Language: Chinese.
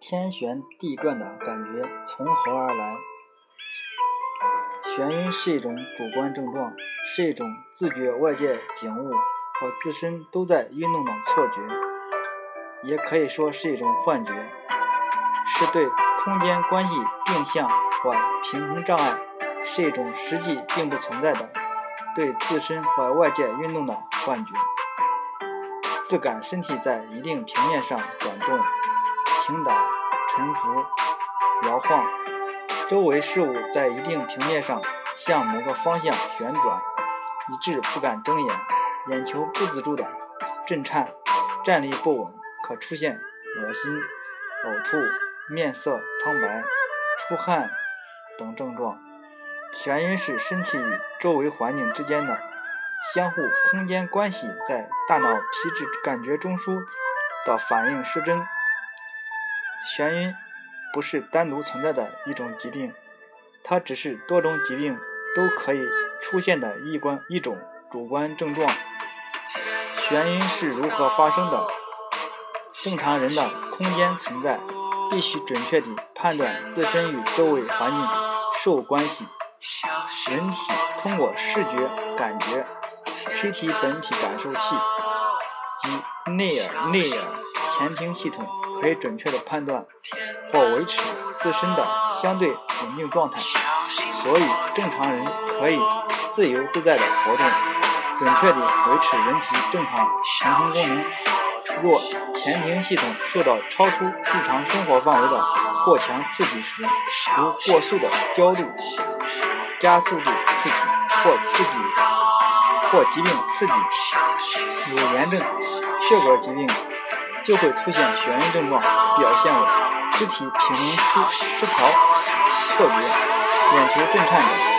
天旋地转的感觉从何而来？眩晕是一种主观症状，是一种自觉外界景物和自身都在运动的错觉，也可以说是一种幻觉，是对空间关系定向或平衡障碍，是一种实际并不存在的对自身或外界运动的幻觉，自感身体在一定平面上转动。倾倒、沉浮、摇晃，周围事物在一定平面上向某个方向旋转，以致不敢睁眼，眼球不自主的震颤，站立不稳，可出现恶心、呕吐、面色苍白、出汗等症状。眩晕是身体与周围环境之间的相互空间关系在大脑皮质感觉中枢的反应失真。眩晕不是单独存在的一种疾病，它只是多种疾病都可以出现的一关一种主观症状。眩晕是如何发生的？正常人的空间存在必须准确地判断自身与周围环境受关系。人体通过视觉感觉躯体本体感受器及内耳内耳前庭系统。可以准确的判断或维持自身的相对稳定状态，所以正常人可以自由自在的活动，准确地维持人体正常平衡功能。若前庭系统受到超出日常生活范围的过强刺激时，如过速的焦虑、加速度刺激或刺激或疾病刺激，有炎症、血管疾病。就会出现眩晕症状，表现为肢体平衡失失调、错觉、眼球震颤等。